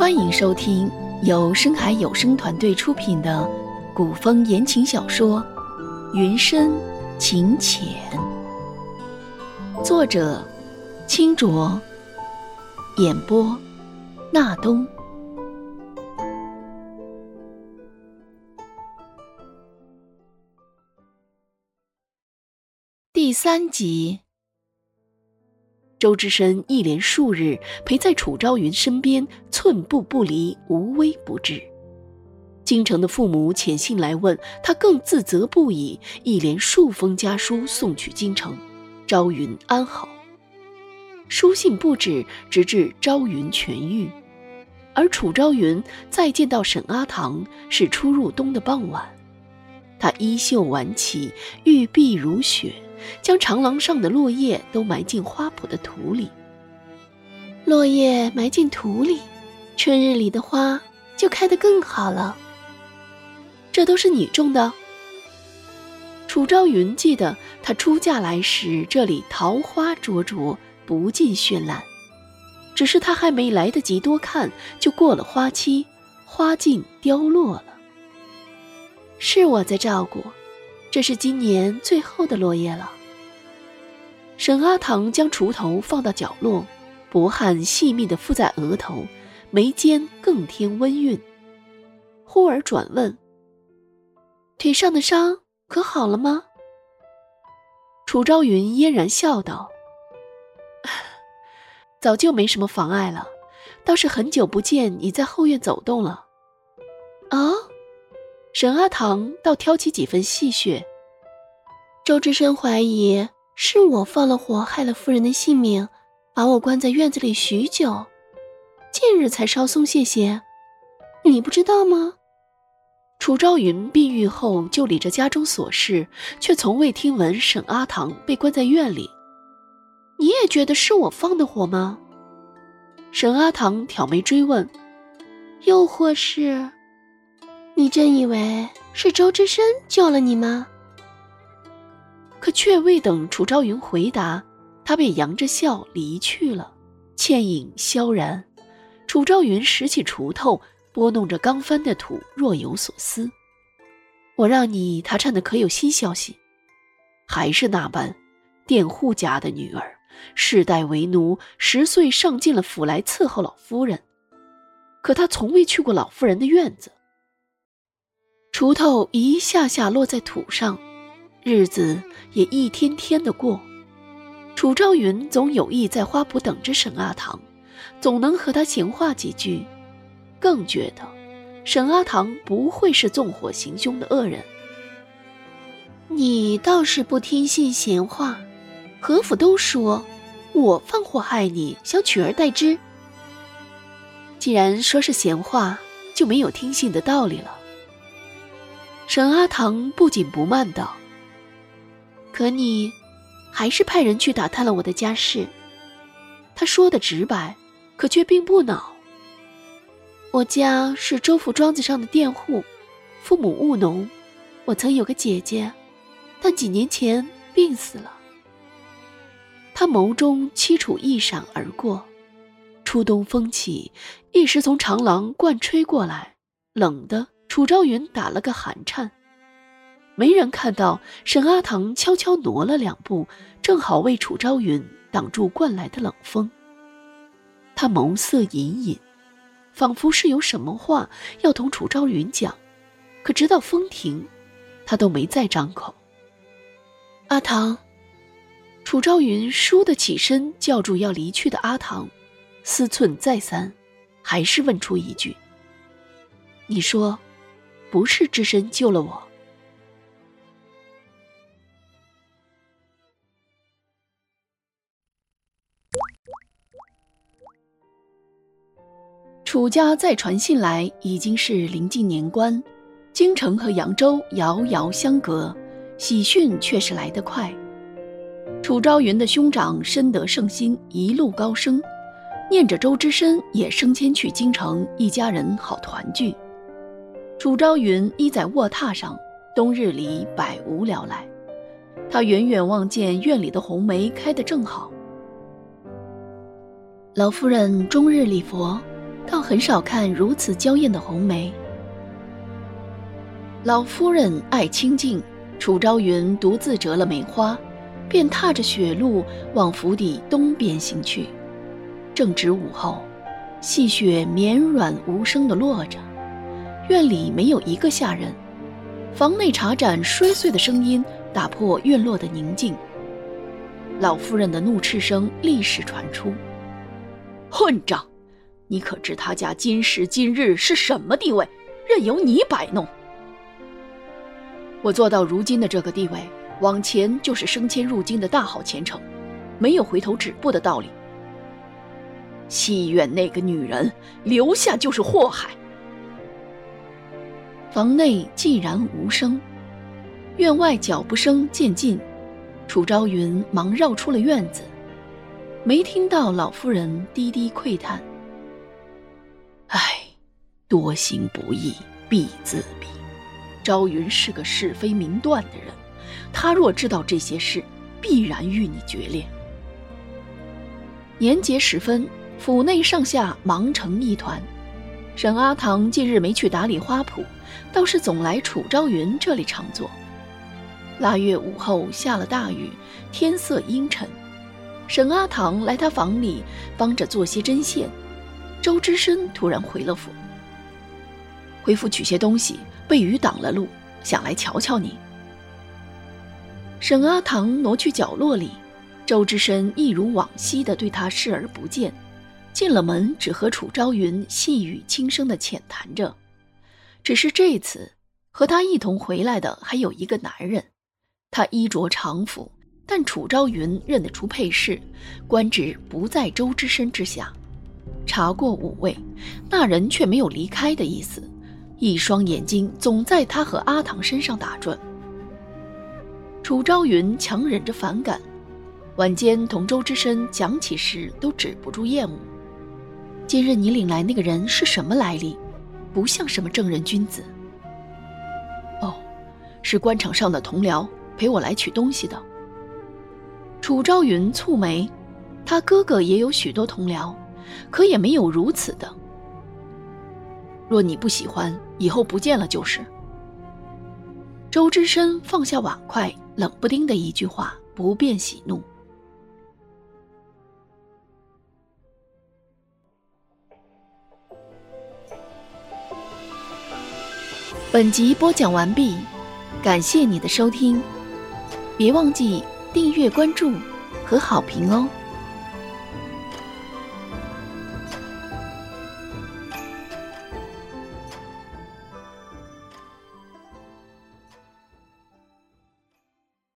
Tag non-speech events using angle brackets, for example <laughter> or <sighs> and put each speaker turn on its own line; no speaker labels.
欢迎收听由深海有声团队出品的古风言情小说《云深情浅》，作者：清浊，演播：纳东，第三集。周之深一连数日陪在楚昭云身边，寸步不离，无微不至。京城的父母遣信来问他，更自责不已，一连数封家书送去京城，昭云安好。书信不止，直至昭云痊愈。而楚昭云再见到沈阿棠，是初入冬的傍晚，他衣袖挽起，玉臂如雪。将长廊上的落叶都埋进花圃的土里。落叶埋进土里，春日里的花就开得更好了。这都是你种的。楚昭云记得她出嫁来时，这里桃花灼灼，不尽绚烂。只是她还没来得及多看，就过了花期，花尽凋落了。是我在照顾。这是今年最后的落叶了。沈阿棠将锄头放到角落，薄汗细密地敷在额头，眉间更添温韵。忽而转问：“腿上的伤可好了吗？”楚昭云嫣然笑道：“ <sighs> 早就没什么妨碍了，倒是很久不见你在后院走动了。”啊。沈阿棠倒挑起几分戏谑。周之深怀疑是我放了火，害了夫人的性命，把我关在院子里许久，近日才稍松懈些。你不知道吗？楚昭云病愈后就理着家中琐事，却从未听闻沈阿棠被关在院里。你也觉得是我放的火吗？沈阿棠挑眉追问，又或是？你真以为是周之深救了你吗？可却未等楚昭云回答，他便扬着笑离去了，倩影萧然。楚昭云拾起锄头，拨弄着刚翻的土，若有所思。我让你他趁的可有新消息？还是那般，佃户家的女儿，世代为奴，十岁上进了府来伺候老夫人，可他从未去过老夫人的院子。锄头一下下落在土上，日子也一天天的过。楚昭云总有意在花圃等着沈阿唐，总能和他闲话几句，更觉得沈阿唐不会是纵火行凶的恶人。你倒是不听信闲话，何府都说我放火害你，想取而代之。既然说是闲话，就没有听信的道理了。沈阿唐不紧不慢道：“可你，还是派人去打探了我的家事。”他说的直白，可却并不恼。我家是周府庄子上的佃户，父母务农。我曾有个姐姐，但几年前病死了。他眸中凄楚一闪而过，初冬风起，一时从长廊灌吹过来，冷的。楚昭云打了个寒颤，没人看到沈阿唐悄悄挪了两步，正好为楚昭云挡住灌来的冷风。他眸色隐隐，仿佛是有什么话要同楚昭云讲，可直到风停，他都没再张口。阿唐，楚昭云倏地起身叫住要离去的阿唐，思忖再三，还是问出一句：“你说。”不是之身救了我。楚家再传信来，已经是临近年关，京城和扬州遥遥相隔，喜讯却是来得快。楚昭云的兄长深得圣心，一路高升，念着周之深也升迁去京城，一家人好团聚。楚昭云依在卧榻上，冬日里百无聊赖。他远远望见院里的红梅开得正好。老夫人终日礼佛，倒很少看如此娇艳的红梅。老夫人爱清静，楚昭云独自折了梅花，便踏着雪路往府邸东边行去。正值午后，细雪绵软无声地落着，院里没有一个下人。房内茶盏摔碎的声音打破院落的宁静。老夫人的怒斥声立时传出：“混账！你可知他家今时今日是什么地位？任由你摆弄。我做到如今的这个地位，往前就是升迁入京的大好前程，没有回头止步的道理。戏院那个女人留下就是祸害。”房内寂然无声，院外脚步声渐近。楚昭云忙绕出了院子，没听到老夫人低低喟叹：“唉，多行不义必自毙。昭云是个是非明断的人，他若知道这些事，必然与你决裂。”年节时分，府内上下忙成一团。沈阿棠近日没去打理花圃，倒是总来楚昭云这里常坐。腊月午后下了大雨，天色阴沉。沈阿棠来他房里帮着做些针线。周之深突然回了府，回府取些东西，被雨挡了路，想来瞧瞧你。沈阿棠挪去角落里，周之深一如往昔的对他视而不见。进了门，只和楚昭云细语轻声的浅谈着。只是这次和他一同回来的还有一个男人。他衣着常服，但楚昭云认得出配饰，官职不在周之深之下。查过五位，那人却没有离开的意思，一双眼睛总在他和阿唐身上打转。楚昭云强忍着反感，晚间同周之深讲起时都止不住厌恶。今日你领来那个人是什么来历？不像什么正人君子。哦，是官场上的同僚。陪我来取东西的。楚昭云蹙眉，他哥哥也有许多同僚，可也没有如此的。若你不喜欢，以后不见了就是。周之深放下碗筷，冷不丁的一句话，不便喜怒。本集播讲完毕，感谢你的收听。别忘记订阅、关注和好评哦！